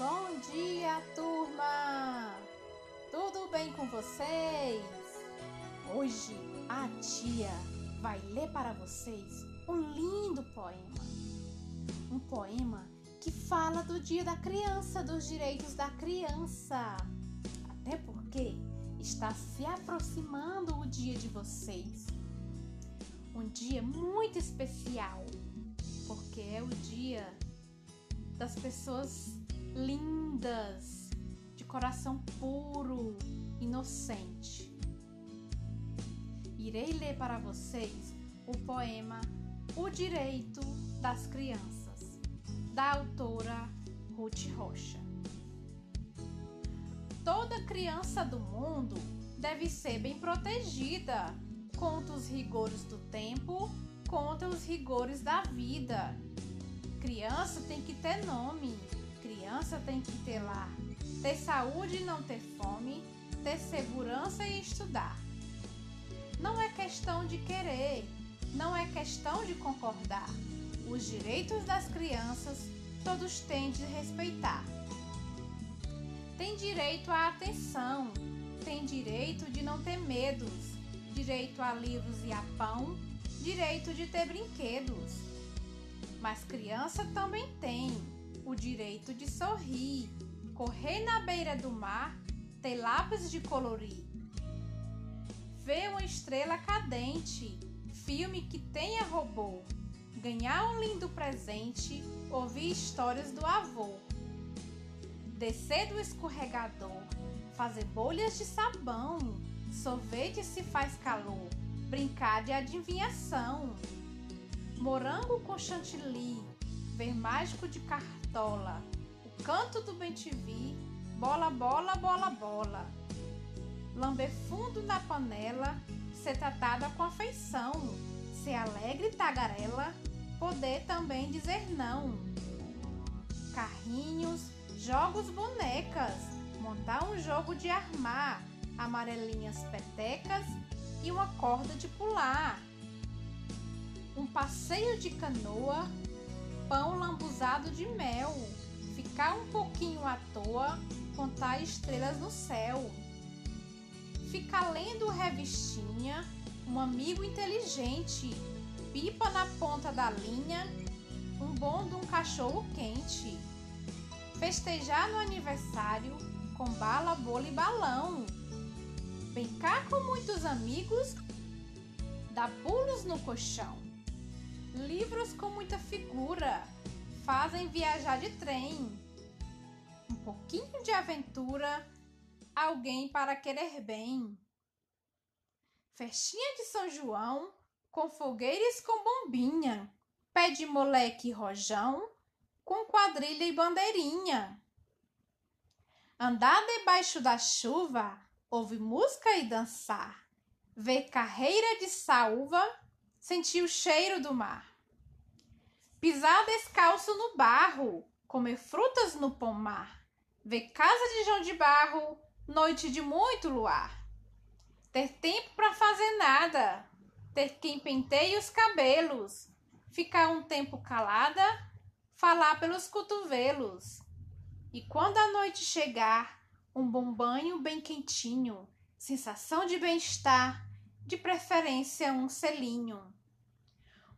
Bom dia, turma! Tudo bem com vocês? Hoje a tia vai ler para vocês um lindo poema. Um poema que fala do Dia da Criança, dos direitos da criança. Até porque está se aproximando o dia de vocês. Um dia muito especial, porque é o dia das pessoas lindas, de coração puro, inocente. Irei ler para vocês o poema O Direito das Crianças, da autora Ruth Rocha. Toda criança do mundo deve ser bem protegida contra os rigores do tempo, contra os rigores da vida. Criança tem que ter nome, criança tem que ter lar, ter saúde e não ter fome, ter segurança e estudar. Não é questão de querer, não é questão de concordar. Os direitos das crianças todos têm de respeitar. Tem direito à atenção, tem direito de não ter medos, direito a livros e a pão, direito de ter brinquedos. Mas criança também tem o direito de sorrir, correr na beira do mar, ter lápis de colorir. Ver uma estrela cadente, filme que tenha robô, ganhar um lindo presente, ouvir histórias do avô. Descer do escorregador, fazer bolhas de sabão, sorvete se faz calor, brincar de adivinhação. Morango com chantilly, ver mágico de cartola, o canto do bem-te-vi, bola, bola, bola, bola. Lamber fundo na panela, ser tratada com afeição, ser alegre e tagarela, poder também dizer não. Carrinhos, jogos, bonecas, montar um jogo de armar, amarelinhas petecas e uma corda de pular. Um passeio de canoa, pão lambuzado de mel, ficar um pouquinho à toa, contar estrelas no céu. Ficar lendo revistinha, um amigo inteligente, pipa na ponta da linha, um bom de um cachorro quente. Festejar no aniversário com bala, bolo e balão. Brincar com muitos amigos, dar pulos no colchão. Livros com muita figura fazem viajar de trem. Um pouquinho de aventura, alguém para querer bem. Festinha de São João com fogueiras com bombinha, pé de moleque e rojão com quadrilha e bandeirinha. Andar debaixo da chuva, ouvir música e dançar, ver carreira de saúva, sentir o cheiro do mar. Pisar descalço no barro, comer frutas no pomar, ver casa de João de Barro, noite de muito luar. Ter tempo para fazer nada, ter quem penteie os cabelos, ficar um tempo calada, falar pelos cotovelos. E quando a noite chegar, um bom banho bem quentinho, sensação de bem-estar, de preferência um selinho.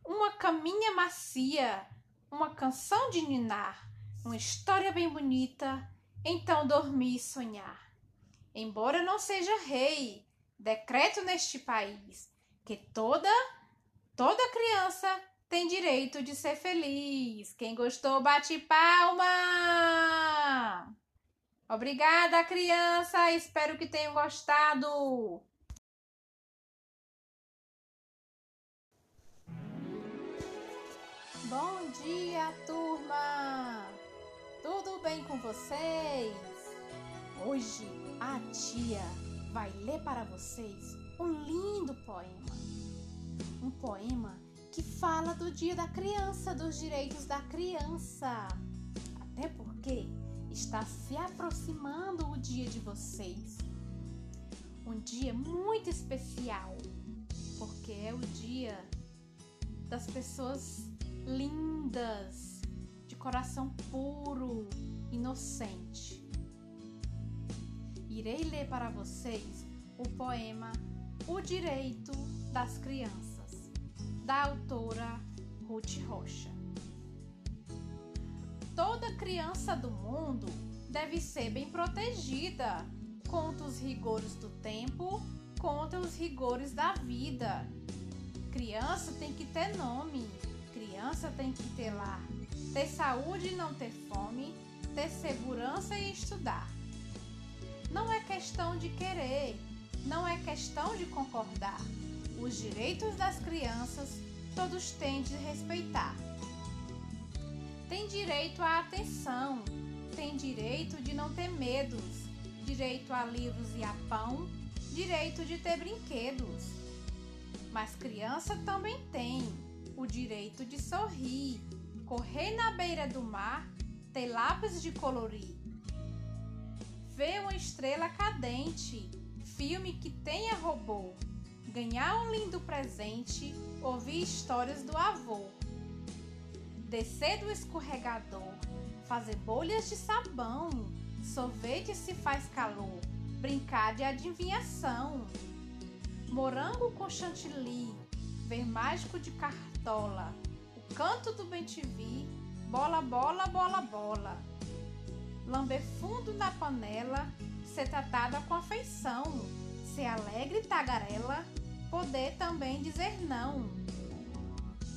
Uma caminha macia, uma canção de ninar, uma história bem bonita, então dormir e sonhar. Embora não seja rei, decreto neste país que toda, toda criança tem direito de ser feliz. Quem gostou, bate palma! Obrigada, criança! Espero que tenham gostado! Bom dia, turma! Tudo bem com vocês? Hoje a tia vai ler para vocês um lindo poema. Um poema que fala do Dia da Criança, dos direitos da criança. Até porque está se aproximando o dia de vocês. Um dia muito especial, porque é o dia das pessoas lindas, de coração puro, inocente. Irei ler para vocês o poema O Direito das Crianças, da autora Ruth Rocha. Toda criança do mundo deve ser bem protegida contra os rigores do tempo, contra os rigores da vida. Criança tem que ter nome, criança tem que ter lar, ter saúde e não ter fome, ter segurança e estudar. Não é questão de querer, não é questão de concordar. Os direitos das crianças todos têm de respeitar. Tem direito à atenção, tem direito de não ter medos, direito a livros e a pão, direito de ter brinquedos. Mas criança também tem o direito de sorrir, correr na beira do mar, ter lápis de colorir. Ver uma estrela cadente, filme que tenha robô, ganhar um lindo presente, ouvir histórias do avô. Descer do escorregador, fazer bolhas de sabão, sorvete se faz calor, brincar de adivinhação. Morango com chantilly, ver mágico de cartola, o canto do bem-te-vi, bola, bola, bola, bola. Lamber fundo na panela, ser tratada com afeição, ser alegre e tagarela, poder também dizer não.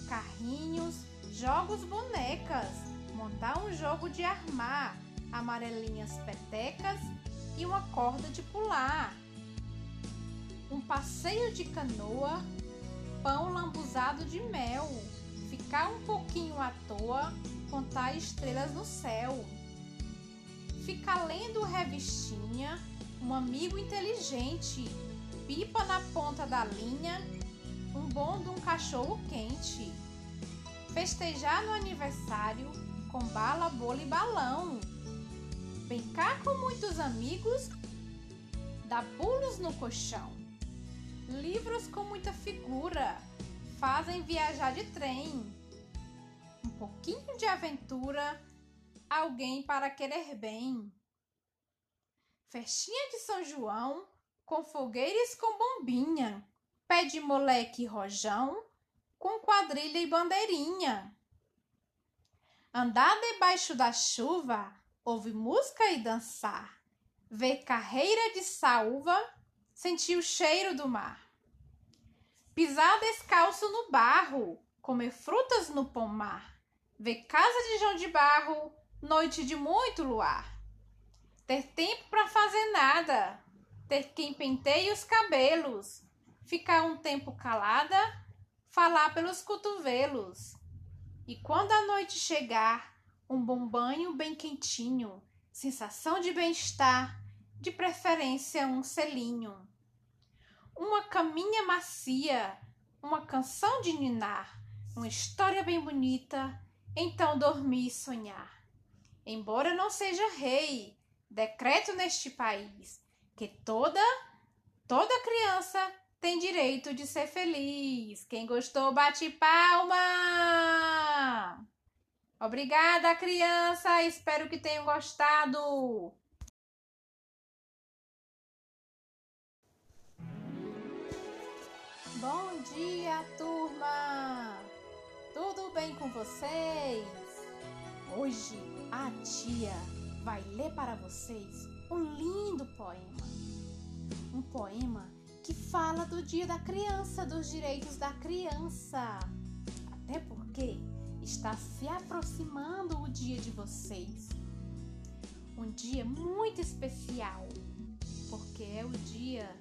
Carrinhos, jogos, bonecas, montar um jogo de armar, amarelinhas petecas e uma corda de pular. Um passeio de canoa, pão lambuzado de mel, ficar um pouquinho à toa, contar estrelas no céu. Ficar lendo revistinha, um amigo inteligente, pipa na ponta da linha, um bom de um cachorro quente. Festejar no aniversário com bala, bolo e balão. Brincar com muitos amigos, dar pulos no colchão. Livros com muita figura fazem viajar de trem. Um pouquinho de aventura, alguém para querer bem. Festinha de São João com fogueiras com bombinha, pé de moleque e rojão, com quadrilha e bandeirinha. Andar debaixo da chuva, ouvir música e dançar, ver carreira de saúva, sentir o cheiro do mar. Pisar descalço no barro, comer frutas no pomar, ver casa de João de Barro, noite de muito luar. Ter tempo para fazer nada, ter quem penteie os cabelos, ficar um tempo calada, falar pelos cotovelos. E quando a noite chegar, um bom banho bem quentinho, sensação de bem-estar, de preferência um selinho. Uma caminha macia, uma canção de ninar, uma história bem bonita, então dormir e sonhar. Embora não seja rei, decreto neste país que toda toda criança tem direito de ser feliz. Quem gostou, bate palma. Obrigada, criança. Espero que tenham gostado. Bom dia, turma. Tudo bem com vocês? Hoje a tia vai ler para vocês um lindo poema. Um poema que fala do Dia da Criança, dos direitos da criança. Até porque está se aproximando o dia de vocês. Um dia muito especial, porque é o dia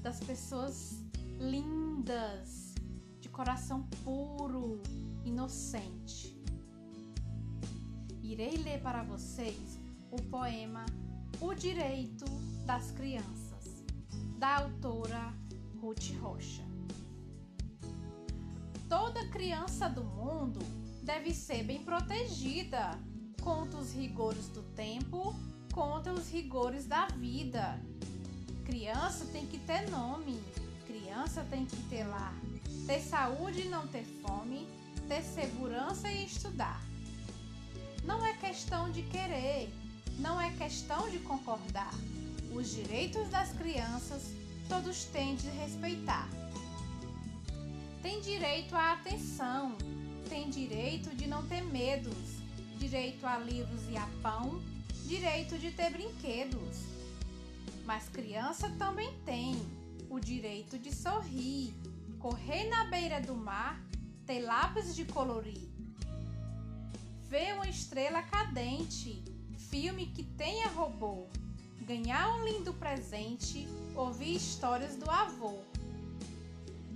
das pessoas lindas, de coração puro, inocente. Irei ler para vocês o poema o Direito das Crianças, da autora Ruth Rocha. Toda criança do mundo deve ser bem protegida contra os rigores do tempo, contra os rigores da vida. Criança tem que ter nome, criança tem que ter lar, ter saúde e não ter fome, ter segurança e estudar. questão de querer, não é questão de concordar. Os direitos das crianças todos têm de respeitar. Tem direito à atenção, tem direito de não ter medos, direito a livros e a pão, direito de ter brinquedos. Mas criança também tem o direito de sorrir, correr na beira do mar, ter lápis de colorir. Ver uma estrela cadente, filme que tenha robô, ganhar um lindo presente, ouvir histórias do avô.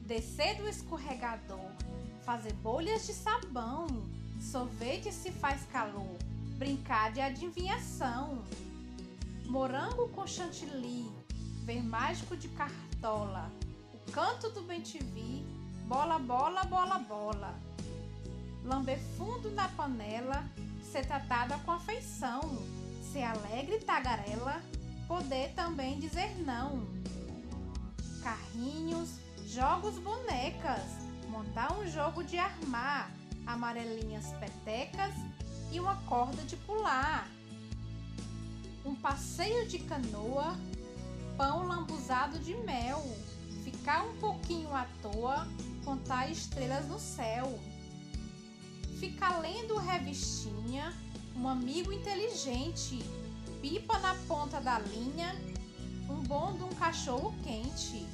Descer do escorregador, fazer bolhas de sabão, sorvete se faz calor, brincar de adivinhação. Morango com chantilly, ver mágico de o canto do bem-te-vi, bola, bola, bola, bola. Lamber fundo na panela, ser tratada com afeição, ser alegre e tagarela, poder também dizer não. Carrinhos, jogos, bonecas, montar um jogo de armar, amarelinhas petecas e uma corda de pular. Um passeio de canoa, pão lambuzado de mel, ficar um pouquinho à toa, contar estrelas no céu. Ficar lendo revistinha, um amigo inteligente, pipa na ponta da linha, um bom de um cachorro quente.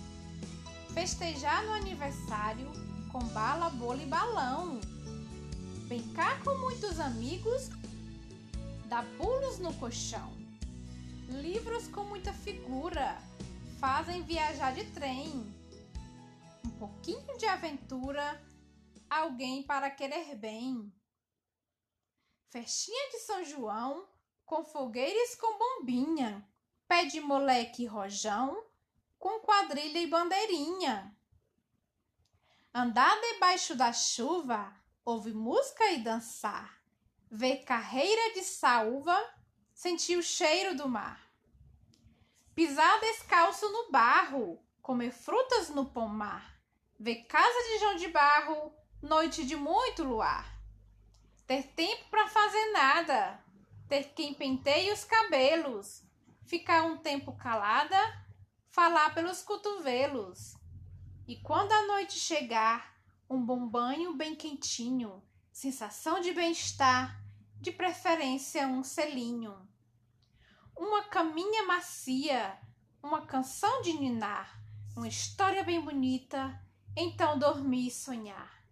Festejar no aniversário com bala, bolo e balão. Brincar com muitos amigos, dar pulos no colchão. Livros com muita figura fazem viajar de trem. Um pouquinho de aventura, alguém para querer bem. Festinha de São João com fogueiras com bombinha, pé de moleque e rojão, com quadrilha e bandeirinha. Andar debaixo da chuva, ouvir música e dançar, ver carreira de saúva, sentir o cheiro do mar. Pisar descalço no barro, comer frutas no pomar, ver casa de João de Barro, noite de muito luar. Ter tempo para fazer nada, ter quem penteie os cabelos, ficar um tempo calada, falar pelos cotovelos. E quando a noite chegar, um bom banho bem quentinho, sensação de bem-estar, de preferência um selinho. Uma caminha macia, uma canção de ninar, uma história bem bonita, então dormir e sonhar.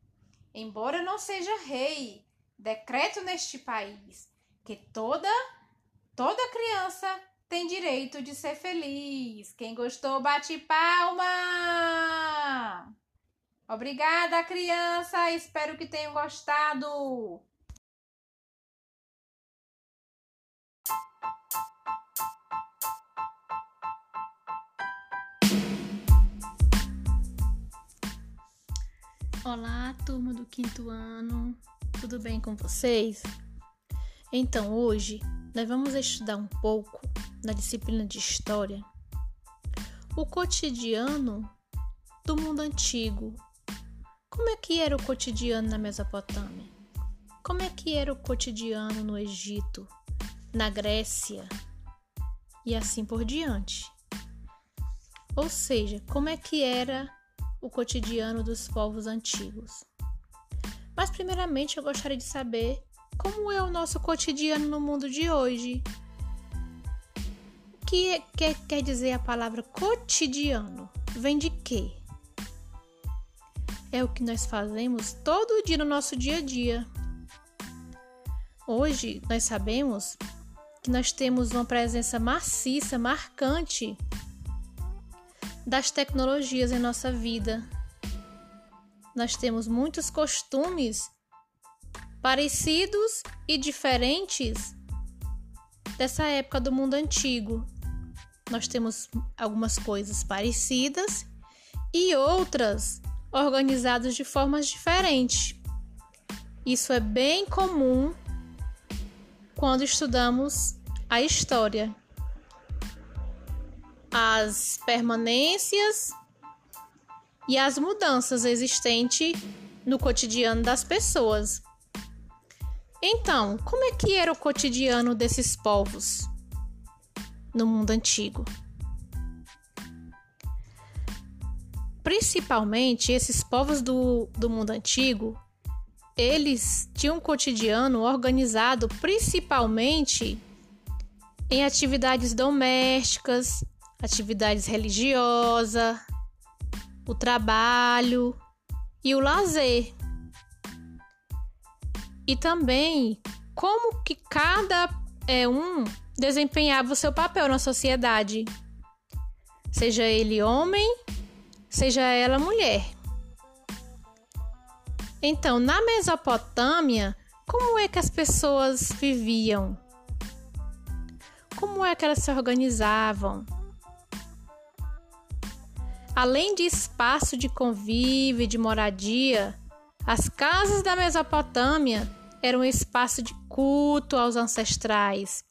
Embora não seja rei, decreto neste país, que toda toda criança tem direito de ser feliz. Quem gostou, bate palma. Obrigada, criança. Espero que tenham gostado. Olá, turma do quinto ano. Tudo bem com vocês? Então, hoje nós vamos estudar um pouco na disciplina de História o cotidiano do mundo antigo. Como é que era o cotidiano na Mesopotâmia? Como é que era o cotidiano no Egito, na Grécia e assim por diante? Ou seja, como é que era o cotidiano dos povos antigos? Mas, primeiramente, eu gostaria de saber como é o nosso cotidiano no mundo de hoje. O que quer, quer dizer a palavra cotidiano? Vem de quê? É o que nós fazemos todo dia no nosso dia a dia. Hoje nós sabemos que nós temos uma presença maciça, marcante das tecnologias em nossa vida. Nós temos muitos costumes parecidos e diferentes dessa época do mundo antigo. Nós temos algumas coisas parecidas e outras organizadas de formas diferentes. Isso é bem comum quando estudamos a história. As permanências e as mudanças existentes no cotidiano das pessoas. Então, como é que era o cotidiano desses povos no mundo antigo? Principalmente esses povos do, do mundo antigo, eles tinham um cotidiano organizado principalmente em atividades domésticas, atividades religiosas, o trabalho e o lazer. E também como que cada é, um desempenhava o seu papel na sociedade, seja ele homem, seja ela mulher. Então, na Mesopotâmia, como é que as pessoas viviam? Como é que elas se organizavam? Além de espaço de convívio e de moradia, as casas da Mesopotâmia eram espaço de culto aos ancestrais.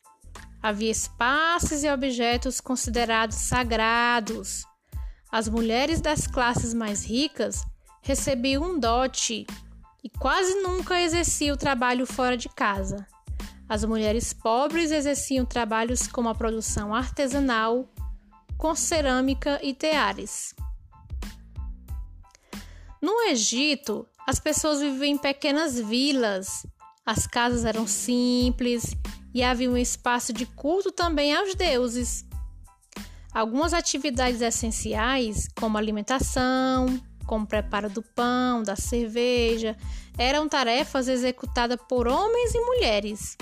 Havia espaços e objetos considerados sagrados. As mulheres das classes mais ricas recebiam um dote e quase nunca exerciam trabalho fora de casa. As mulheres pobres exerciam trabalhos como a produção artesanal, com cerâmica e teares. No Egito, as pessoas viviam em pequenas vilas, as casas eram simples e havia um espaço de culto também aos deuses. Algumas atividades essenciais, como alimentação, como preparo do pão, da cerveja, eram tarefas executadas por homens e mulheres.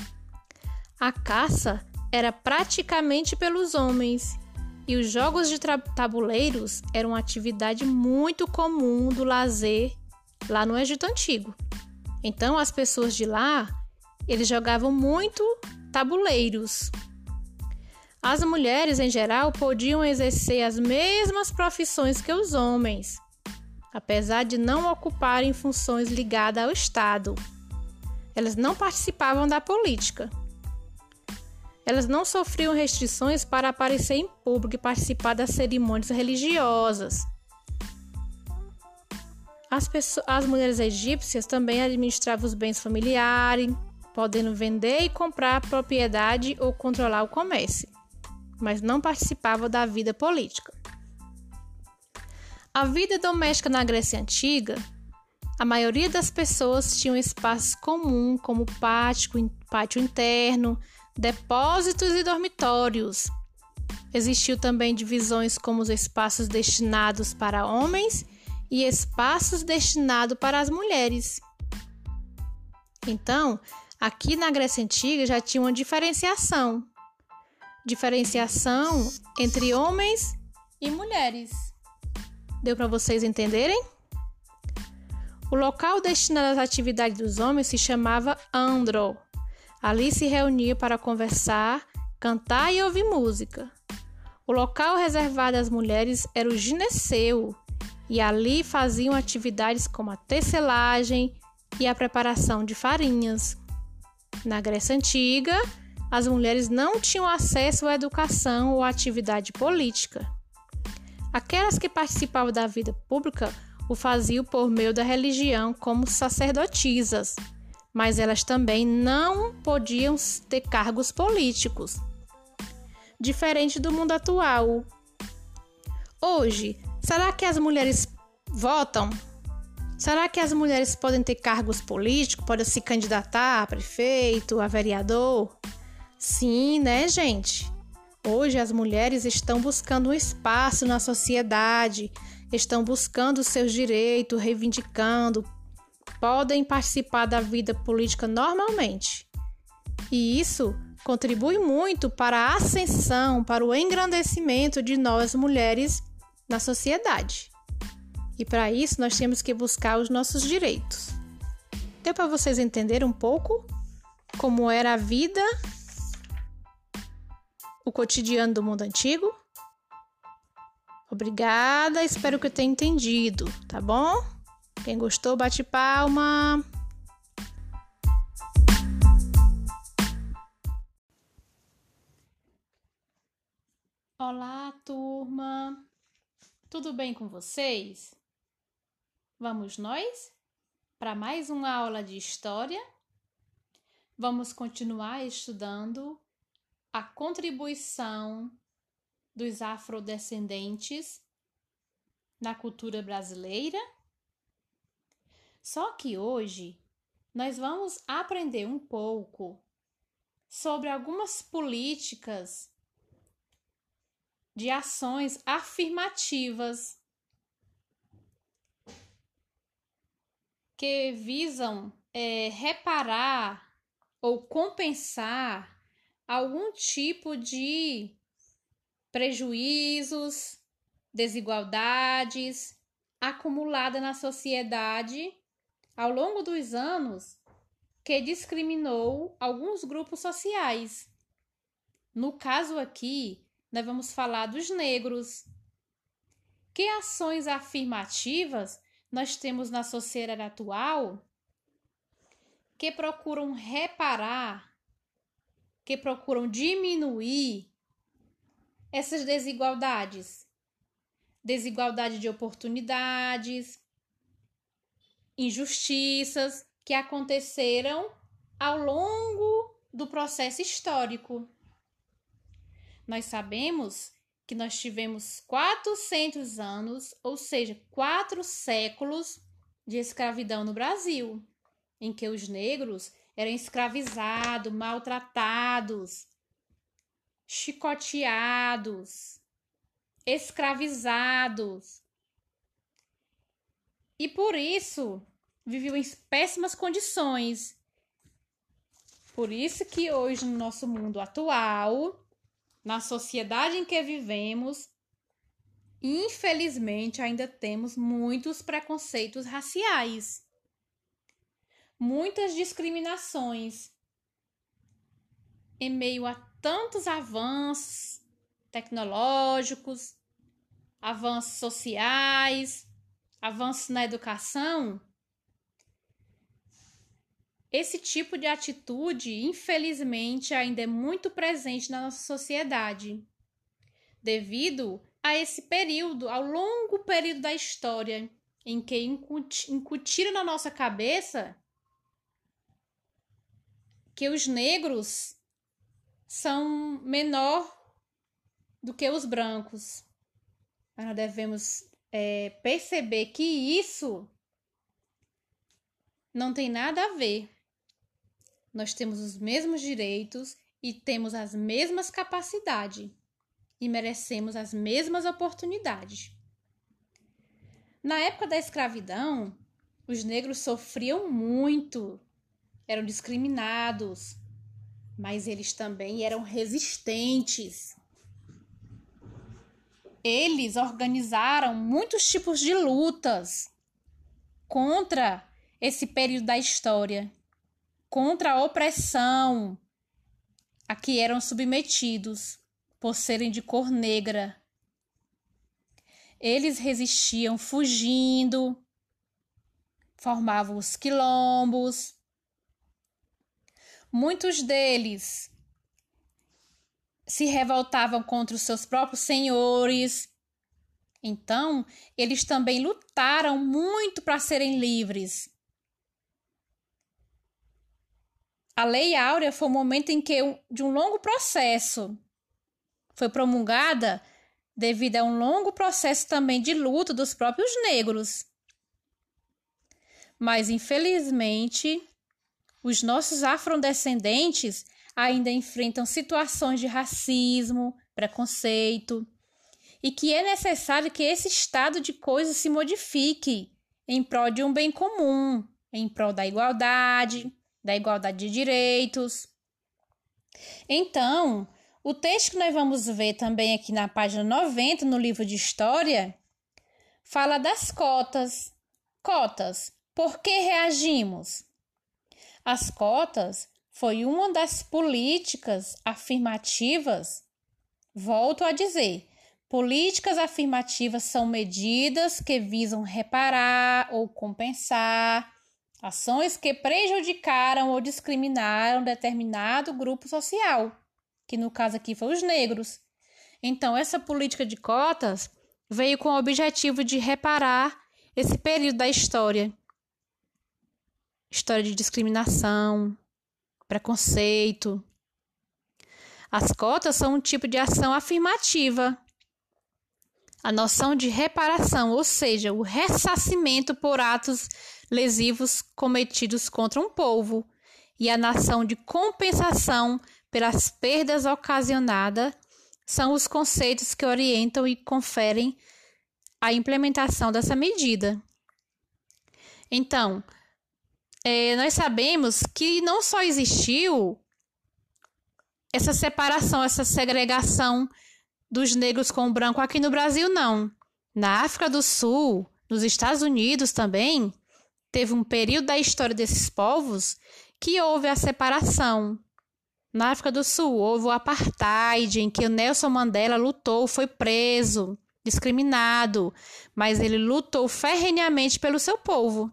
A caça era praticamente pelos homens e os jogos de tabuleiros eram uma atividade muito comum do lazer lá no Egito Antigo. Então as pessoas de lá, eles jogavam muito tabuleiros. As mulheres em geral podiam exercer as mesmas profissões que os homens, apesar de não ocuparem funções ligadas ao Estado. Elas não participavam da política. Elas não sofriam restrições para aparecer em público e participar das cerimônias religiosas. As, pessoas, as mulheres egípcias também administravam os bens familiares, podendo vender e comprar propriedade ou controlar o comércio, mas não participavam da vida política. A vida doméstica na Grécia Antiga, a maioria das pessoas tinham espaços comuns, como pátio, pátio interno, depósitos e dormitórios. Existiu também divisões como os espaços destinados para homens e espaços destinados para as mulheres. Então, aqui na Grécia Antiga já tinha uma diferenciação. Diferenciação entre homens e mulheres. Deu para vocês entenderem? O local destinado às atividades dos homens se chamava andro, Ali se reunia para conversar, cantar e ouvir música. O local reservado às mulheres era o gineceu, e ali faziam atividades como a tecelagem e a preparação de farinhas. Na Grécia Antiga, as mulheres não tinham acesso à educação ou à atividade política. Aquelas que participavam da vida pública o faziam por meio da religião como sacerdotisas mas elas também não podiam ter cargos políticos. Diferente do mundo atual. Hoje, será que as mulheres votam? Será que as mulheres podem ter cargos políticos, podem se candidatar a prefeito, a vereador? Sim, né, gente? Hoje as mulheres estão buscando um espaço na sociedade, estão buscando seus direitos, reivindicando, podem participar da vida política normalmente. E isso contribui muito para a ascensão, para o engrandecimento de nós mulheres na sociedade. E para isso nós temos que buscar os nossos direitos. Deu para vocês entenderem um pouco como era a vida, o cotidiano do mundo antigo? Obrigada, espero que eu tenha entendido, tá bom? Quem gostou, bate palma. Olá, turma. Tudo bem com vocês? Vamos nós para mais uma aula de história? vamos continuar estudando a contribuição dos afrodescendentes na cultura brasileira. Só que hoje nós vamos aprender um pouco sobre algumas políticas de ações afirmativas que visam é, reparar ou compensar algum tipo de prejuízos, desigualdades acumulada na sociedade ao longo dos anos que discriminou alguns grupos sociais. No caso aqui, nós vamos falar dos negros. Que ações afirmativas nós temos na sociedade atual que procuram reparar, que procuram diminuir essas desigualdades? Desigualdade de oportunidades, injustiças que aconteceram ao longo do processo histórico. Nós sabemos que nós tivemos 400 anos, ou seja, quatro séculos de escravidão no Brasil, em que os negros eram escravizados, maltratados, chicoteados, escravizados. E por isso viviam em péssimas condições. Por isso que hoje no nosso mundo atual, na sociedade em que vivemos, infelizmente ainda temos muitos preconceitos raciais, muitas discriminações em meio a tantos avanços tecnológicos, avanços sociais, avanços na educação, esse tipo de atitude, infelizmente, ainda é muito presente na nossa sociedade, devido a esse período, ao longo período da história, em que incutiram na nossa cabeça que os negros são menor do que os brancos. Nós devemos é, perceber que isso não tem nada a ver nós temos os mesmos direitos e temos as mesmas capacidades e merecemos as mesmas oportunidades. Na época da escravidão, os negros sofriam muito, eram discriminados, mas eles também eram resistentes. Eles organizaram muitos tipos de lutas contra esse período da história contra a opressão a que eram submetidos por serem de cor negra. Eles resistiam fugindo, formavam os quilombos. Muitos deles se revoltavam contra os seus próprios senhores. Então, eles também lutaram muito para serem livres. A Lei Áurea foi o momento em que, de um longo processo, foi promulgada devido a um longo processo também de luta dos próprios negros. Mas, infelizmente, os nossos afrodescendentes ainda enfrentam situações de racismo, preconceito, e que é necessário que esse estado de coisas se modifique em prol de um bem comum, em prol da igualdade, da igualdade de direitos. Então, o texto que nós vamos ver também aqui na página 90 no livro de História fala das cotas. Cotas. Por que reagimos? As cotas foi uma das políticas afirmativas. Volto a dizer, políticas afirmativas são medidas que visam reparar ou compensar ações que prejudicaram ou discriminaram determinado grupo social, que no caso aqui foi os negros. Então, essa política de cotas veio com o objetivo de reparar esse período da história história de discriminação, preconceito. As cotas são um tipo de ação afirmativa. A noção de reparação, ou seja, o ressarcimento por atos lesivos cometidos contra um povo, e a nação de compensação pelas perdas ocasionadas são os conceitos que orientam e conferem a implementação dessa medida. Então, é, nós sabemos que não só existiu essa separação, essa segregação dos negros com o branco aqui no Brasil, não. Na África do Sul, nos Estados Unidos também, teve um período da história desses povos que houve a separação. Na África do Sul, houve o apartheid, em que o Nelson Mandela lutou, foi preso, discriminado, mas ele lutou ferrenhamente pelo seu povo.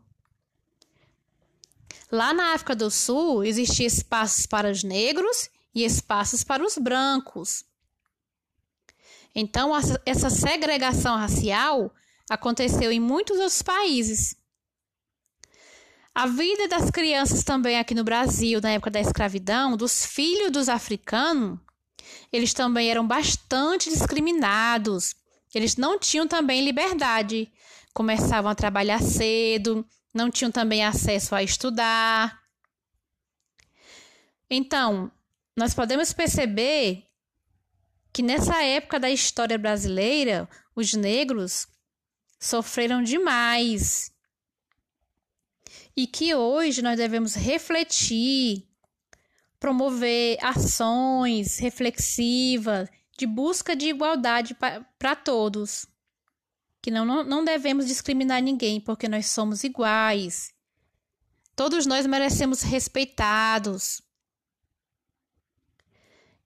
Lá na África do Sul, existiam espaços para os negros e espaços para os brancos. Então, essa segregação racial aconteceu em muitos outros países. A vida das crianças também aqui no Brasil, na época da escravidão, dos filhos dos africanos, eles também eram bastante discriminados. Eles não tinham também liberdade. Começavam a trabalhar cedo, não tinham também acesso a estudar. Então, nós podemos perceber que nessa época da história brasileira, os negros sofreram demais. E que hoje nós devemos refletir, promover ações reflexivas de busca de igualdade para todos que não, não devemos discriminar ninguém, porque nós somos iguais. Todos nós merecemos respeitados.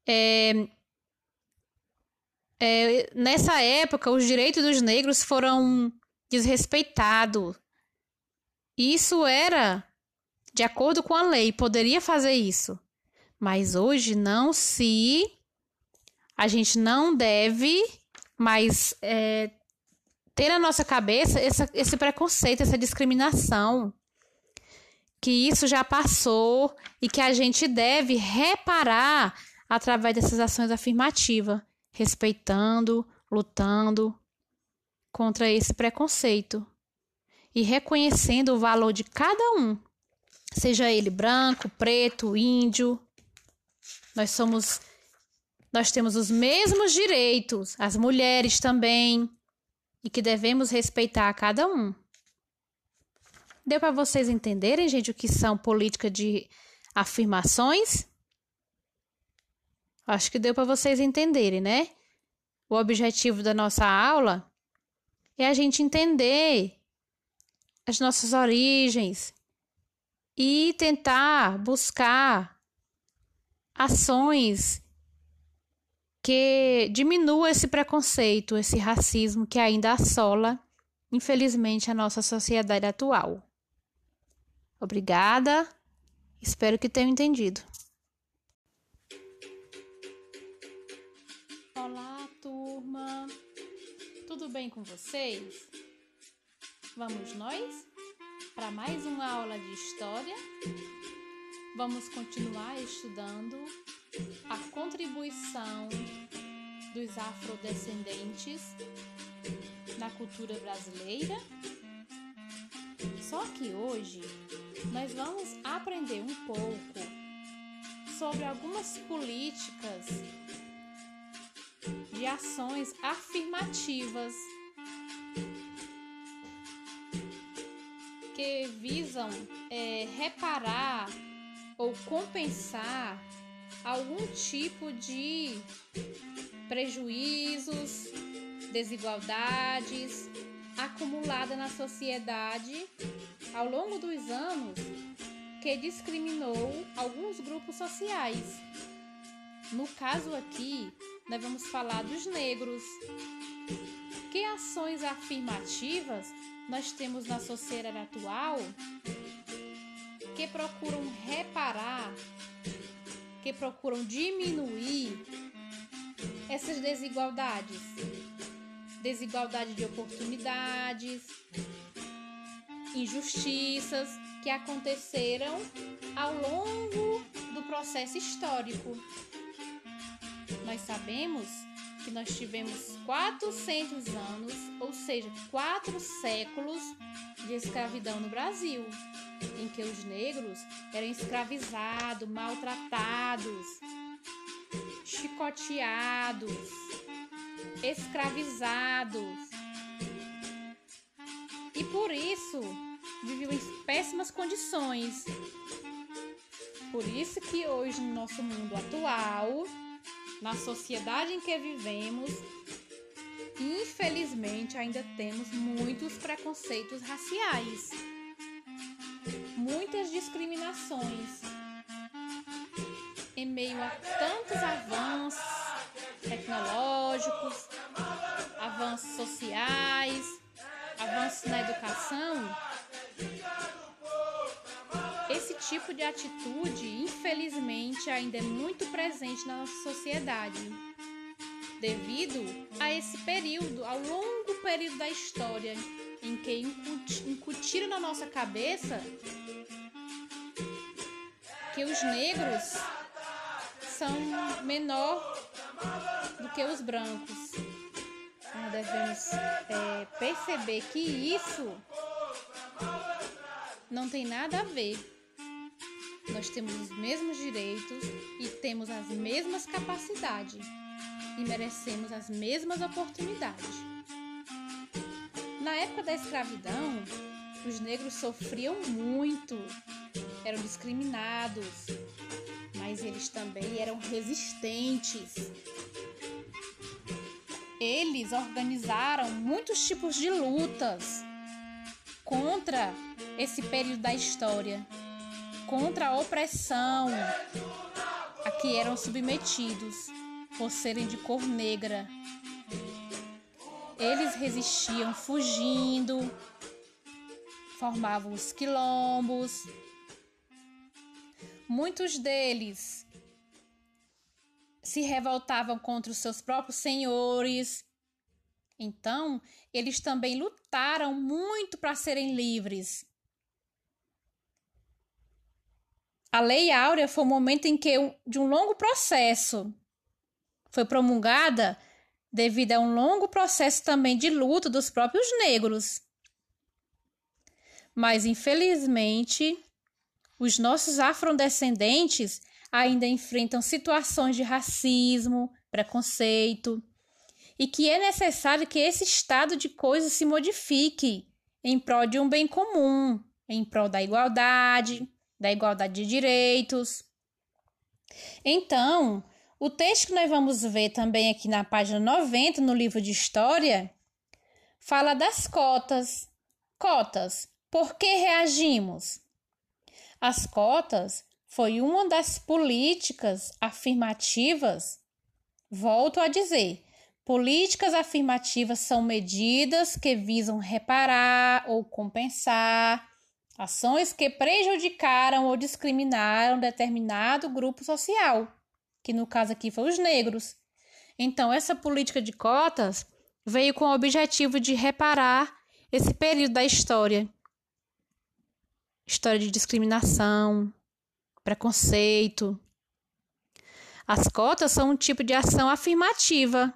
É, é, nessa época, os direitos dos negros foram desrespeitados. Isso era de acordo com a lei, poderia fazer isso. Mas hoje não se. A gente não deve mais é, ter na nossa cabeça essa, esse preconceito, essa discriminação. Que isso já passou e que a gente deve reparar através dessas ações afirmativas, respeitando, lutando contra esse preconceito e reconhecendo o valor de cada um, seja ele branco, preto, índio. Nós somos nós temos os mesmos direitos, as mulheres também, e que devemos respeitar a cada um. Deu para vocês entenderem, gente, o que são políticas de afirmações? Acho que deu para vocês entenderem, né? O objetivo da nossa aula é a gente entender as nossas origens e tentar buscar ações que diminua esse preconceito, esse racismo que ainda assola, infelizmente, a nossa sociedade atual. Obrigada, espero que tenham entendido. Olá, turma, tudo bem com vocês? Vamos nós para mais uma aula de história? Vamos continuar estudando a contribuição dos afrodescendentes na cultura brasileira. Só que hoje nós vamos aprender um pouco sobre algumas políticas de ações afirmativas que visam é, reparar ou compensar algum tipo de prejuízos, desigualdades acumulada na sociedade ao longo dos anos que discriminou alguns grupos sociais. No caso aqui, nós vamos falar dos negros. Que ações afirmativas nós temos na sociedade atual que procuram reparar, que procuram diminuir essas desigualdades. Desigualdade de oportunidades, injustiças que aconteceram ao longo do processo histórico. Nós sabemos que nós tivemos 400 anos, ou seja, quatro séculos de escravidão no Brasil, em que os negros eram escravizados, maltratados, chicoteados, escravizados. E por isso viviam em péssimas condições. Por isso que hoje no nosso mundo atual, na sociedade em que vivemos, infelizmente ainda temos muitos preconceitos raciais, muitas discriminações. Em meio a tantos avanços tecnológicos, avanços sociais, avanços na educação, esse tipo de atitude, infelizmente, ainda é muito presente na nossa sociedade, devido a esse período, ao longo período da história, em que incutiram na nossa cabeça que os negros são menor do que os brancos. Nós devemos é, perceber que isso não tem nada a ver. Nós temos os mesmos direitos e temos as mesmas capacidades e merecemos as mesmas oportunidades. Na época da escravidão, os negros sofriam muito, eram discriminados, mas eles também eram resistentes. Eles organizaram muitos tipos de lutas contra esse período da história, contra a opressão a que eram submetidos por serem de cor negra. Eles resistiam fugindo, formavam os quilombos. Muitos deles se revoltavam contra os seus próprios senhores. Então, eles também lutaram muito para serem livres. A Lei Áurea foi um momento em que, de um longo processo, foi promulgada devido a um longo processo também de luta dos próprios negros. Mas, infelizmente, os nossos afrodescendentes ainda enfrentam situações de racismo, preconceito, e que é necessário que esse estado de coisas se modifique em prol de um bem comum, em prol da igualdade, da igualdade de direitos. Então, o texto que nós vamos ver também aqui na página 90 no livro de História fala das cotas. Cotas. Por que reagimos? As cotas foi uma das políticas afirmativas. Volto a dizer, políticas afirmativas são medidas que visam reparar ou compensar ações que prejudicaram ou discriminaram determinado grupo social, que no caso aqui foi os negros. Então, essa política de cotas veio com o objetivo de reparar esse período da história. História de discriminação, preconceito. As cotas são um tipo de ação afirmativa.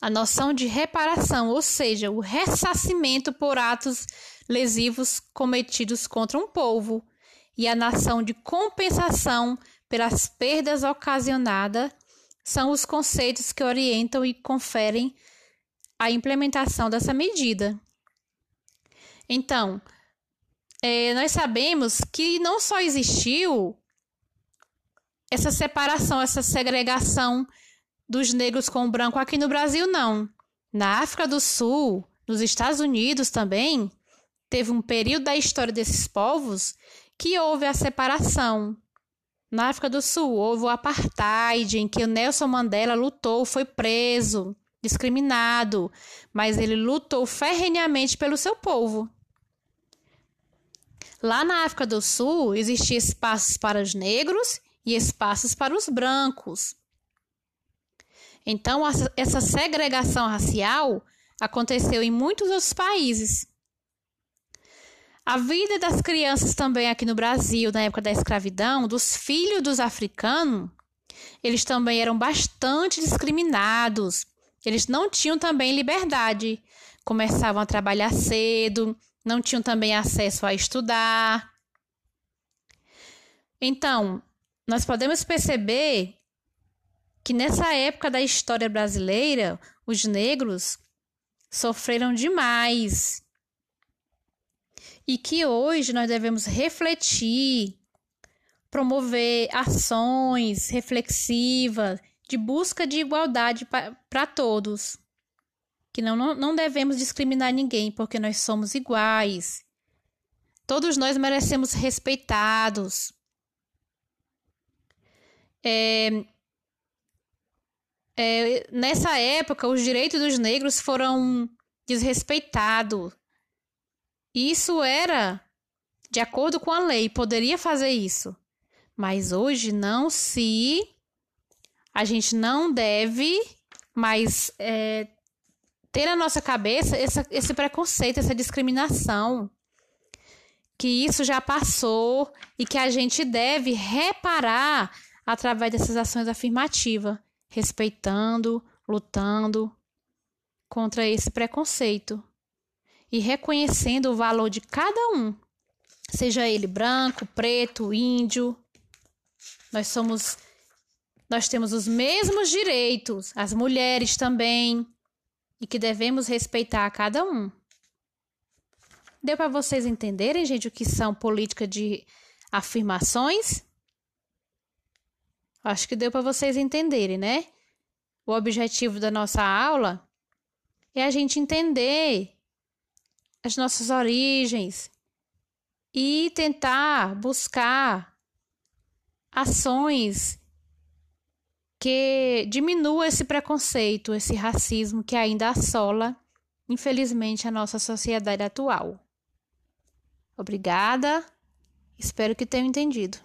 A noção de reparação, ou seja, o ressarcimento por atos lesivos cometidos contra um povo, e a nação de compensação pelas perdas ocasionadas são os conceitos que orientam e conferem a implementação dessa medida. Então, é, nós sabemos que não só existiu essa separação, essa segregação dos negros com o branco aqui no Brasil, não. Na África do Sul, nos Estados Unidos também, teve um período da história desses povos que houve a separação. Na África do Sul, houve o apartheid, em que o Nelson Mandela lutou, foi preso, discriminado, mas ele lutou ferrenhamente pelo seu povo. Lá na África do Sul, existiam espaços para os negros e espaços para os brancos. Então, essa segregação racial aconteceu em muitos outros países. A vida das crianças também aqui no Brasil, na época da escravidão, dos filhos dos africanos, eles também eram bastante discriminados. Eles não tinham também liberdade. Começavam a trabalhar cedo, não tinham também acesso a estudar. Então, nós podemos perceber que nessa época da história brasileira, os negros sofreram demais e que hoje nós devemos refletir, promover ações reflexivas de busca de igualdade para todos. Que não, não, não devemos discriminar ninguém, porque nós somos iguais. Todos nós merecemos respeitados. É, é, nessa época, os direitos dos negros foram desrespeitados. Isso era de acordo com a lei, poderia fazer isso. Mas hoje não se. A gente não deve mais é, ter na nossa cabeça essa, esse preconceito, essa discriminação. Que isso já passou e que a gente deve reparar através dessas ações afirmativas, respeitando, lutando contra esse preconceito e reconhecendo o valor de cada um, seja ele branco, preto, índio. Nós somos nós temos os mesmos direitos, as mulheres também, e que devemos respeitar a cada um. Deu para vocês entenderem, gente, o que são políticas de afirmações? Acho que deu para vocês entenderem, né? O objetivo da nossa aula é a gente entender as nossas origens e tentar buscar ações que diminuam esse preconceito, esse racismo que ainda assola, infelizmente, a nossa sociedade atual. Obrigada, espero que tenham entendido.